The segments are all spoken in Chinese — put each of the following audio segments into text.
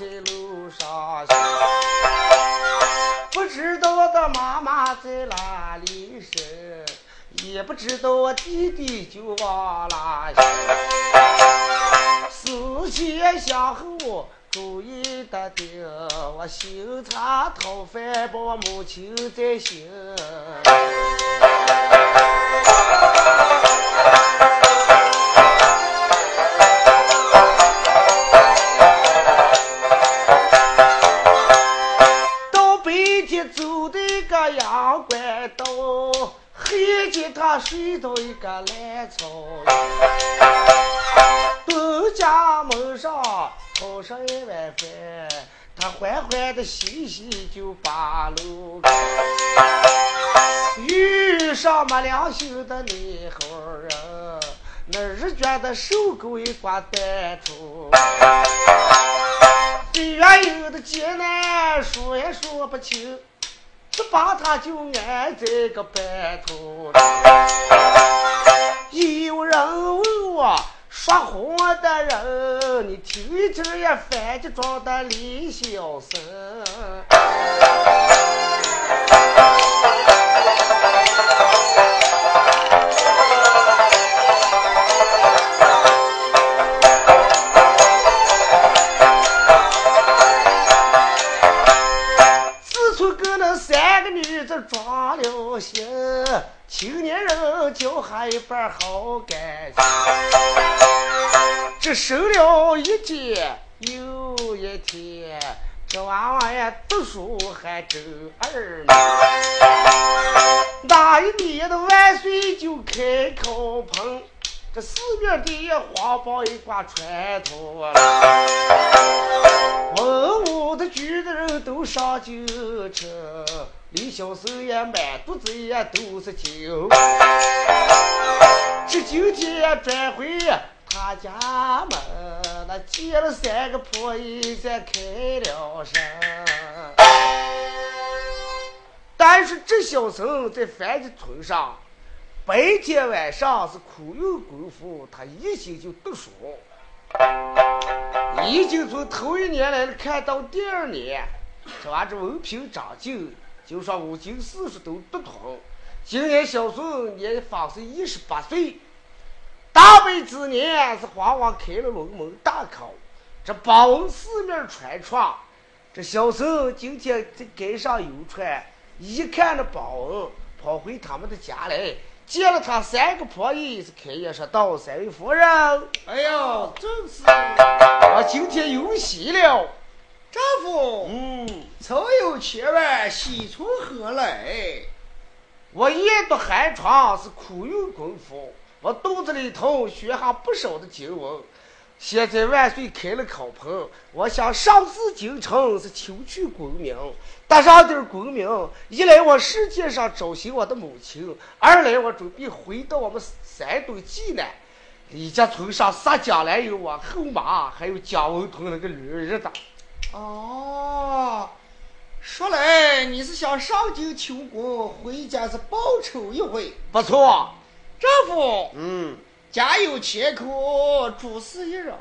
在路上行。不知道我的妈妈在哪里生，也不知道我弟弟就往哪行。思前想后。注意的定，我心肠讨饭，把我母亲在心。睡到一个烂草东家门上。讨上一碗饭，他欢欢的嘻嘻就把路开。遇上没良心的那好人，那日觉得手狗一挂断出。对原有的艰难说也说不清，把他就安在个半途。有人问我。说话的人，你听一听也反着装的李小生。抓了心。青年人就还一半好感情，这生了一天又一天，这娃娃呀读书还周二呢。那一年的万岁就开口碰，这四面第一黄包一挂传统了，文武的举的人都上京城。李小生也满肚子也都是酒，这今天转回他家门，那见了三个婆姨才开了声。但是这小生在樊家村上，白天晚上是苦用功夫，他一心就读书，已经从头一年来看到第二年，这娃这文凭长进。就说五经四书都读通，今年小孙年方是一十八岁，大悲之年是皇王开了龙门大考，这榜文四面传传，这小孙今天在街上游船，一看那榜文，跑回他们的家来，见了他三个婆姨，是开业说道：“三位夫人，哎呦，正是，我今天有喜了。”丈夫，嗯，早有千万，喜从何来？我夜读寒窗是苦用功夫，我肚子里头学下不少的经文。现在万岁开了考棚，我想上寺京城是求取功名，得上点功名。一来我世界上找寻我的母亲，二来我准备回到我们山东济南。李家村上杀将来有我后妈，还有蒋文通那个女儿的。哦，说来你是想上京求功，回家是报仇一回。不错，丈夫，嗯，家有千口，主事一人。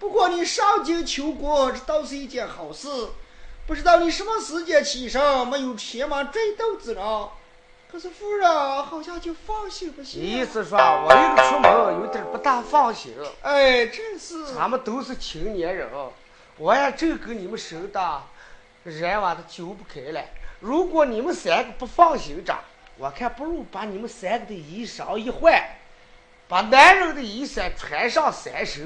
不过你上京求功，这倒是一件好事。不知道你什么时间起身，没有前往追斗之人。可是夫人好像就放心不下。意思说，我一个出门有点不大放心。哎，真是。咱们都是青年人。我也正跟你们说的，人娃都揪不开了。如果你们三个不放心着，我看不如把你们三个的衣裳一换，把男人的衣衫穿上三手，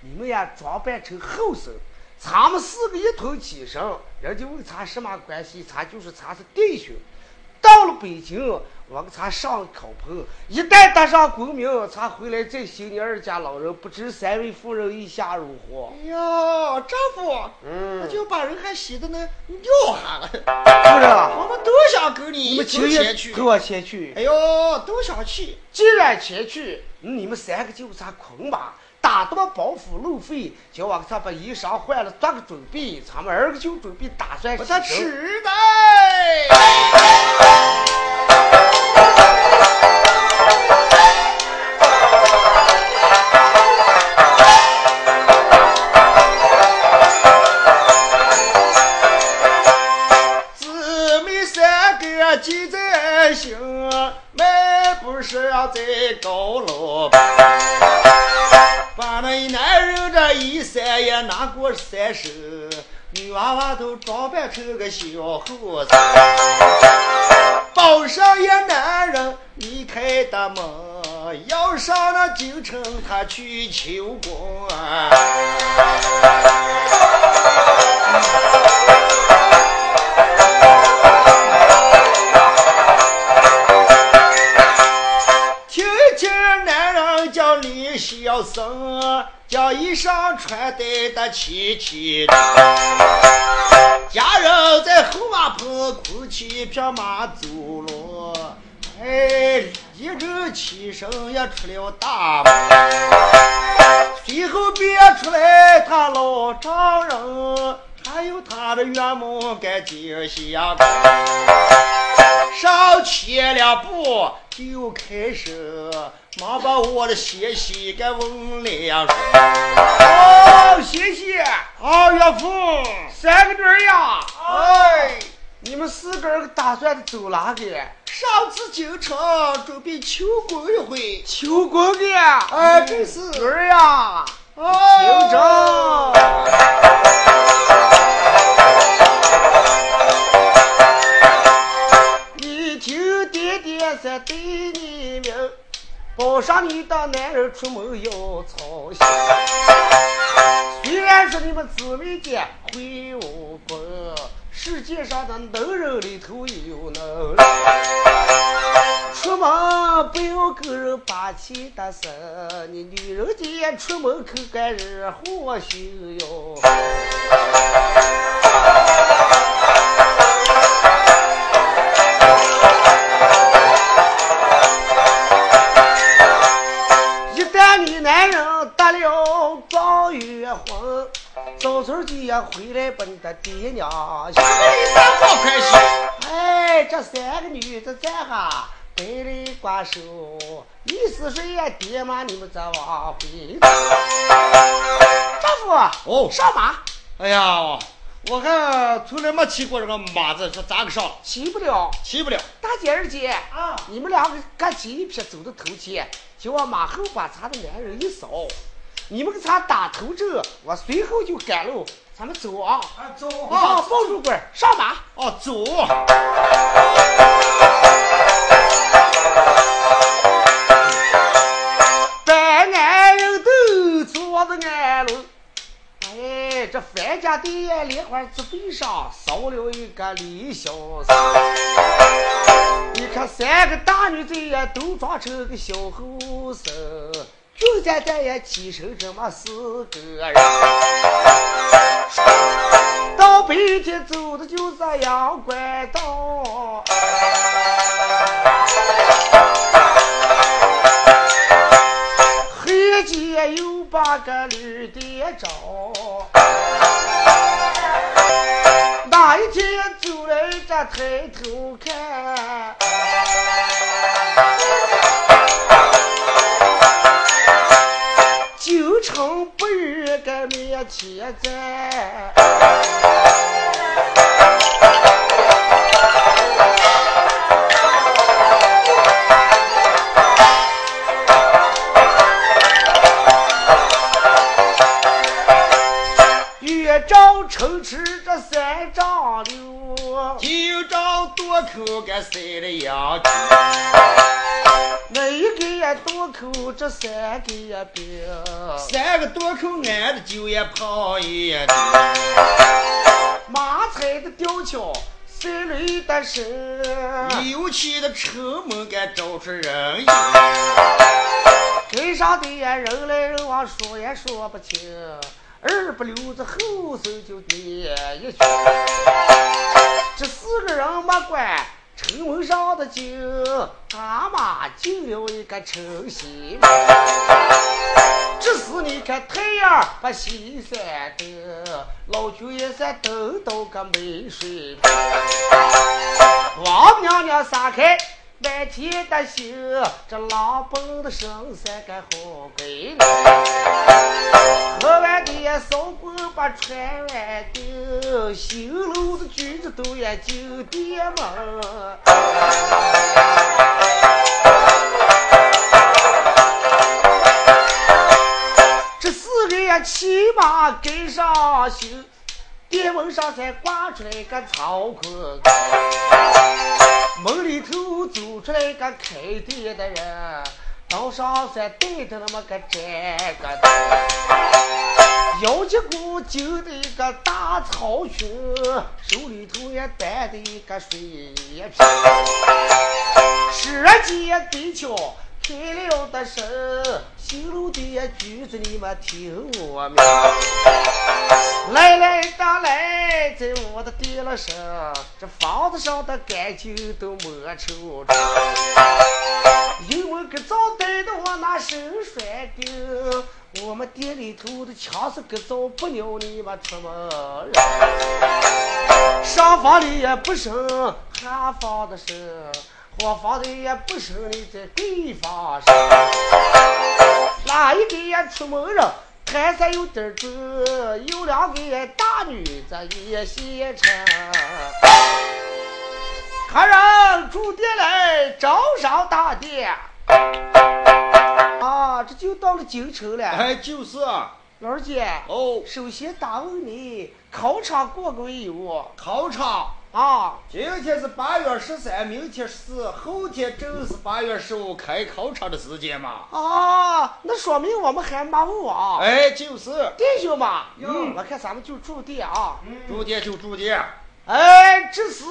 你们呀装扮成后生，咱们四个一同起身，人家问咱什么关系，咱就是咱是弟兄。到到了北京。我给他上考棚，一旦得上功名，他回来再行你二家老人，不知三位夫人意下如何？哎呀，丈夫，嗯，就把人还洗的那尿哈了。夫人，我们都想跟你一起前去，跟我前去。哎呦，都想去。既然前去，你们三个就咱捆吧，打多包袱路费，叫我给他把衣裳换了，做个准备。咱们二个就准备打算我他吃的。过三十，女娃娃都装扮成个小伙子。抱上一男人离开大门，要上那京城他去求官。戴的齐齐的。家人在后马棚哭起一匹马走了，哎，一阵起身也出了大门，随后便出来他老丈人，还有他的岳母跟金相公，上前两步就开始，忙把我的歇息给问两声。哦，谢谢。啊，岳父，三个女儿呀，哎，你们四个人打算走哪个？上次京城准备求婚一回，求婚的。哎，这是女儿呀，哦。你听爹爹在对你明，报上你的男人出门要操心。依然是你们姊妹间会武功，世界上的能人里头有能人。出门不要跟人把气的生，你女人家出门口干日祸心哟。就要回来把你的爹娘这一三好开心，哎，这三个女的在哈白里挂手，意思是呀爹妈你们再往回走。丈夫，哦上马哎呀，我还从来没骑过这个马子，说咋个上？骑不了。骑不了。大姐二姐啊你们两个赶紧一匹走到头前，就往马后把咱的男人一扫，你们给他打头阵，我随后就赶路。咱们走啊！啊，走你把我抱住棍儿，上马。哦，走。百男人都坐在安楼，哎，这樊家店莲花子背上烧了一个李小三。你看三个大女子也都装成个小后生，就在这也起身这么四个人。到白天走的就是阳关道。黑街有八个绿店找，那一天走来这抬头看，面前站。月照城池这三丈六，今朝多口给塞了羊酒，那一个也多口，这三个也冰。三个多口俺的酒也泡一点。马踩的吊桥，三累的身，有气的城门该找出人影。街上的人来人往，说也说不清，二不留子后手就点一句。这四个人没管。城门上的酒，阿妈进了一个陈新。这时你看太阳把西山的，老君也算等到个没水。王母娘娘撒开满天的星，这狼奔的神三个好闺女。喝完的扫过把穿完的，新楼子举子都也酒店门。这四个人骑马跟上行，殿门上才挂出来个曹坤，门里头走出来个开店的人，道上才带着那么个这个腰结鼓揪的一个大草裙，手里头也担的一个水瓶，十间地桥。开了的声，新楼的橘子你们听我明。来来的来，在我的店了声，这房子上的干净都没抽出。因为个早带的我那身摔的，我们店里头的墙是个早不鸟你们出门。上房里也不生，下房的生。我房子也不收你在地方上，哪一个也出门了，摊上有点子，有两个大女子也现成。客人住店来，招商大店。啊，这就到了京城了。哎，就是。老二姐。哦。首先打问你，考场过过没有？考场。啊，今天是八月十三，明天是，后天正是八月十五开考场的时间嘛。啊，那说明我们还没完。哎，就是。弟兄们，嗯，我看咱们就住店啊，住店就住店。哎，这是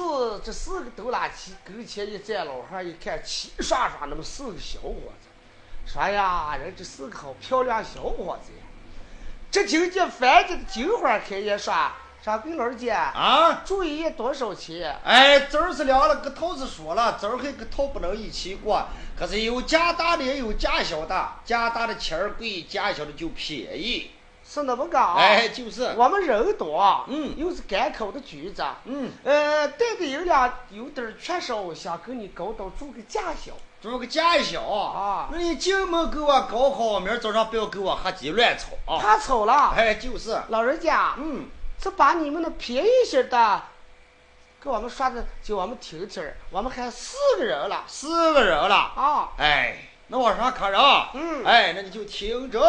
这四个都拉起跟前一站，老汉一看，齐刷刷那么四个小伙子，说呀，人这四个好漂亮小伙子呀。这听见饭店的金花开业说。掌柜老姐啊，住一夜多少钱？哎，这儿是凉了，个头子说了，这儿还个头不能一起过。可是有家大的也有家小的，家大的钱儿贵，家小的就便宜。是那么个啊？哎，就是。我们人多，嗯，又是赶口的局子，嗯，呃，带的有俩有点缺少，想跟你搞到住个价小，住个价小啊。那你进门给我搞好，明儿早上不要给我瞎鸡乱吵啊。怕吵了？哎，就是。老人家，嗯。是把你们的便宜些的，给我们刷的，叫我们听听。我们还四个人了，四个人了啊！哎，那我说客人，嗯，哎，那你就听着，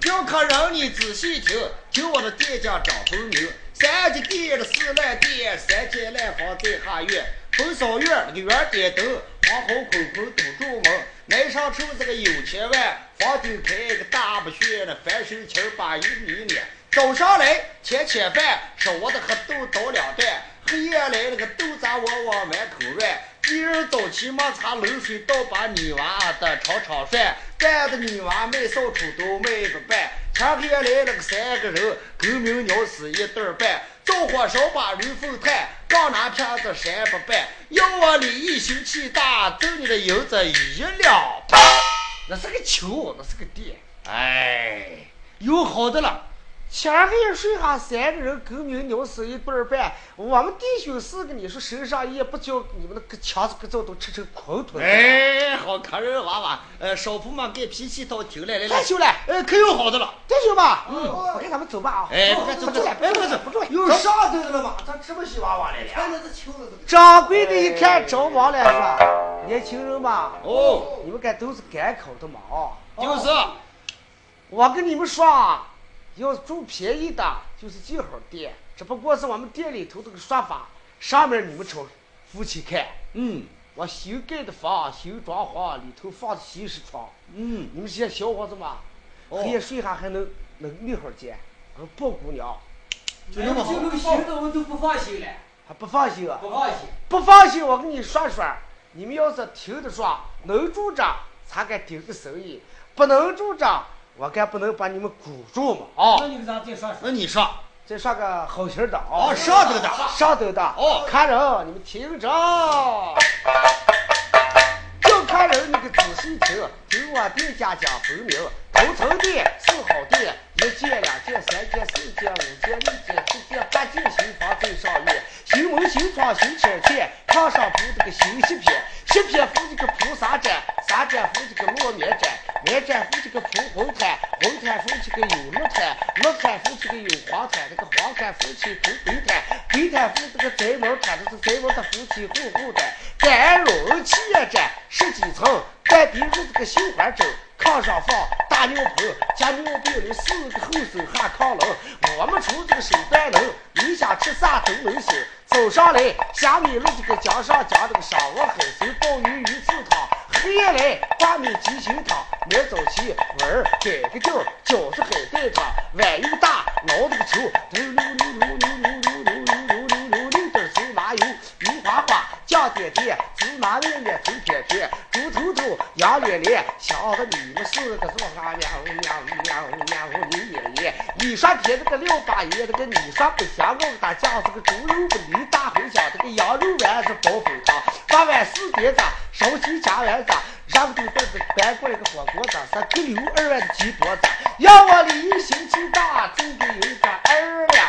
叫客人你仔细听，听我的店家张丰明，三间店的四烂店，三间烂房在下院，风扫院那个院点灯，黄红空空堵住门。来上处这个有钱万，房顶开个大不旋的，翻手钱把一米脸。早上来切切饭，烧我的黑豆倒两段。黑夜来那个豆渣窝往满口软。第二早起没擦冷水，倒把女娃的炒炒涮。干的女娃卖扫帚都卖不办。前天来了个三个人，狗鸣鸟死一对半。纵火烧把驴粪炭，刚拿片子谁不办。要我李一心气大，揍你的银子一两半。那是个球，那是个地。哎，有好的了。前个月睡下三个人，狗鸣鸟死一顿半。我们弟兄四个，你说身上也不叫你们那个强子个灶都吃成空吞。哎，好客人娃娃，呃，少妇嘛给脾气倒听来来来。太秀了，呃，可有好的了。弟兄们，嗯，我跟咱们走吧啊。哎，不走走了，不走，不走，有上头的了吗？咱吃不起娃娃来了。掌柜的一看着忙了，说：“年轻人嘛，哦，你们该都是赶口的嘛啊。就是，我跟你们说。要住便宜的，就是记号店，只不过是我们店里头这个说法。上面你们瞅，夫妻看，嗯，我新盖的房，新装潢，里头放的新式床，嗯，你们这些小伙子嘛，黑夜睡下还能能那会儿见，能抱姑娘，就那么好。就那个行的我们都不放心了，还不放心啊？不放心。不放心，我跟你说说，你们要是听得说能住着，才敢顶个生意；不能住着，我该不能把你们箍住嘛？啊、那你给咱再说说。那你说，再上个好心的啊、哦，上头的，上头的哦看人，你们听着，就看人你个仔细听，听我店家讲分明。头层店是好店，一件、两件、三件、四件、五件、六件、七件、八件，新房最上面，新门新窗新产钱，炕上铺这个新席片，席片铺这个铺三毡，三毡铺这个落棉毡，棉毡铺这个铺红毯，红毯铺这个有绿毯，绿毯铺这个有黄毯，这个黄毯铺起铺白毯，白毯铺这个宅门毯，这是宅门的夫妻户户的，单人气也毡十几层，单边是这个绣花针。炕上放大尿盆，加尿病的四个后手还炕冷。我们出这个手段能，你想吃啥都能行。走上来，下面了这个江上江这个上午海参鲍鱼鱼刺汤，黑夜来挂面鸡心汤，明早起碗儿改个调儿，饺子海带汤，碗又大，捞这个球，溜溜溜溜溜溜溜溜溜溜溜溜溜点芝麻油，油花花酱点点，芝麻面面头片片，猪头头羊脸脸，想着你们四个做啥喵喵喵喵你爷爷，你说偏这个六八爷，这个你说不香，我给他讲这个猪肉不离大茴香，这个羊肉丸是煲粉汤，八碗四碟子，烧鸡加丸子。让给凳子搬过来个火锅子，是给留二万的鸡脖子，要我离心气大，就得有一个二两。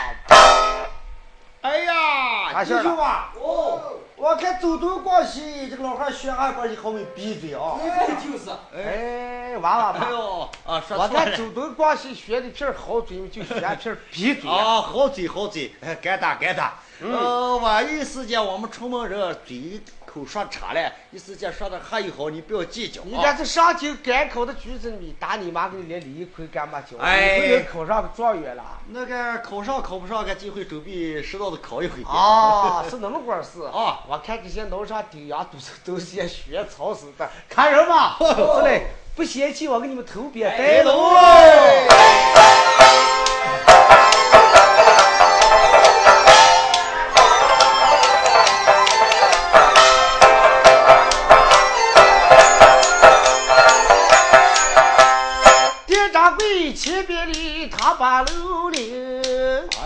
哎呀，弟啥事儿了兄啊，哦，我看走东逛西，这个老汉学俺关系好没闭嘴啊！哎，就是，哎，娃娃哎嘛，呦，啊，说我错了。看走东逛西学的片儿好嘴，就学片儿闭嘴啊。好嘴好嘴，哎，该打该打。呃，万一时间我们出门人嘴口说岔了，一时间说的还有好，你不要计较你啊。看这上京赶考的举子，你打你妈给你连李一奎干嘛教？哎你不能考上个状元了。那个考上考不上，个机会准备适当的考一回。啊，是那么回事啊我看这些楼上顶阳都是都是些学草似的，看人嘛，是嘞，不嫌弃我给你们头别带喽。店前边里他把楼领。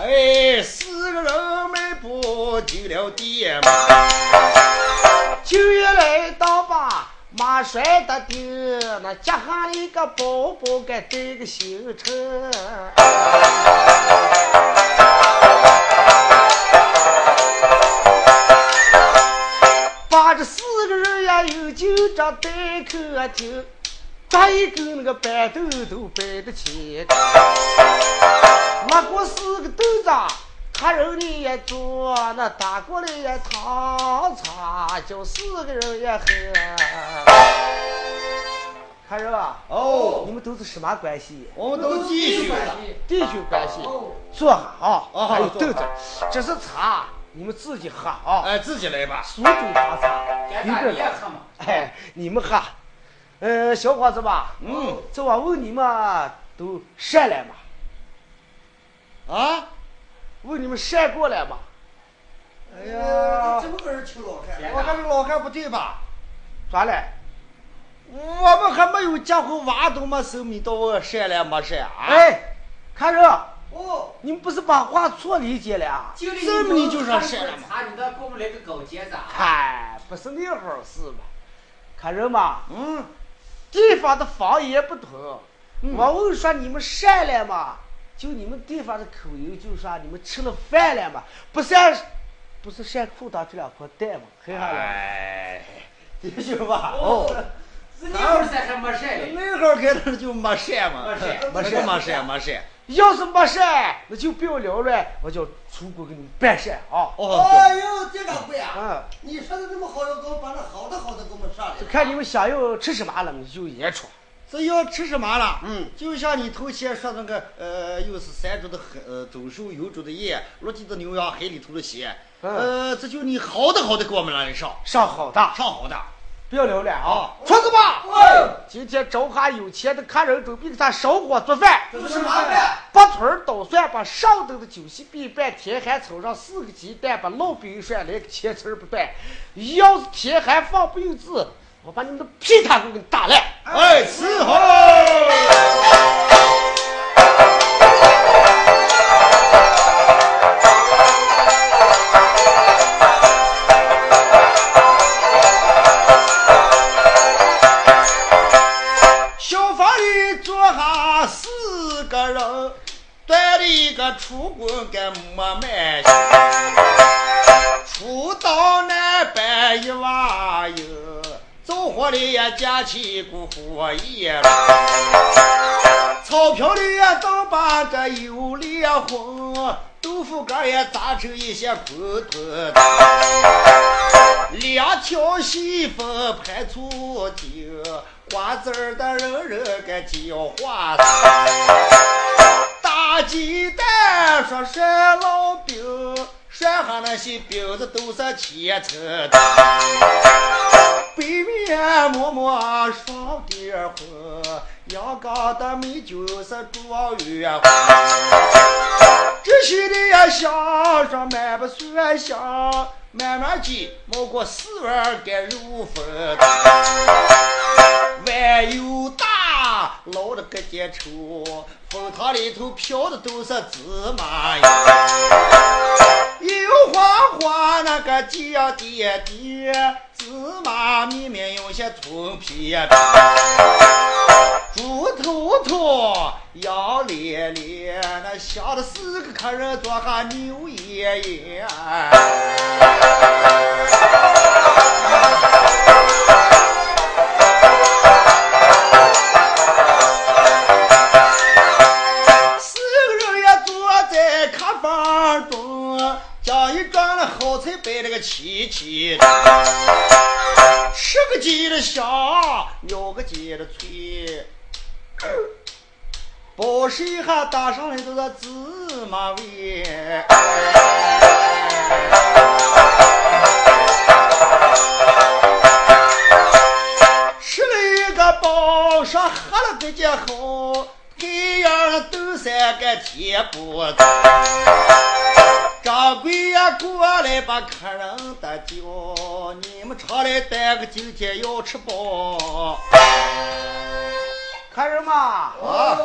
哎，四个人迈步进了店门，九月来到吧，马摔的顶，那夹下一个包包，该带个新车。把这四个人呀，又就着待客厅，抓一根那个板凳都摆得起。拿过四个豆子，客人呢也坐，那大锅里也汤茶，叫四个人也喝。客人啊，哦，你们都是什么关系？我们都弟兄关。系。弟兄关系。哦，坐下啊，哦还有坐凳子，这是茶，你们自己喝啊。哎，自己来吧。苏州茶茶，咱大里边的。爷喝嘛。哎，你们喝。呃，小伙子吧，嗯，这我问你们都善了吗？啊，问你们善过了吗？哎呀，怎么个人求老汉？我看这个老汉不对吧？咋了？我们还没有结婚，娃都没生，你到我善了没善啊？，哎，看着，哦，你们不是把话错理解了啊？这么你就说是善了嘛查，你倒给我们来个高结子啊！嗨，不是那回事嘛。看人嘛，嗯，地方的方言不同。我问说你们善了吗？就你们地方的口音，就说你们吃了饭了吗？不是，不是善裤裆这两块蛋吗？黑下来。哎，弟兄们，哦，是那会儿咱还没晒嘞。那会儿开头就没晒嘛，没晒没晒，没晒。要是没晒，那就不要聊了，我就出国给你们办事啊。哦，哎呦，店掌柜啊，嗯，你说的这么好，要给我把那好的好的给我们上来。就看你们想要吃什么了，你就演出。这要吃什么了？嗯，就像你头前说那个，呃，又是山竹的黑呃走兽，油猪的叶，落地的牛羊，海里头的血，嗯呃，这就你好的好的给我们那里上，上好的，上好的。不要聊了啊！出去吧。今天找哈有钱的客人，准备给他烧火做饭。这是麻烦。把村儿捣蒜，把上等的酒席备办。天寒炒上四个鸡蛋，把烙饼涮来个千层不断。要是天寒放不用字，我把你们的皮他给你打烂。哎，伺候。个出棍跟没卖出到南北一瓦油，走火里也架起股火焰，钞票里也都把这油脸红，豆腐干也炸成一些空头，两条细风拍醋酒。瓜子儿的人人个叫花子，鸡蛋说涮老饼，涮上那些饼子都是千层的，背面默默双点红，阳刚的美酒是状元红这些的呀香上满不算香。慢慢鸡冒过四碗干肉粉，碗又大，捞的个点稠，风汤里头飘的都是芝麻油，油花花那个酱点点，芝麻绵绵有些葱片，猪头头，羊咧咧，那香的四个客人坐下牛爷爷。在客房中，将一装了好菜摆了个齐齐的，吃个鸡的香，咬个鸡的脆，包拾一下打上来都是芝麻味。吃了一个饱，上喝了个劲好，太阳都三个天不子。掌柜呀过来把客人的叫，你们常来带个今天要吃饱。客人嘛，啊。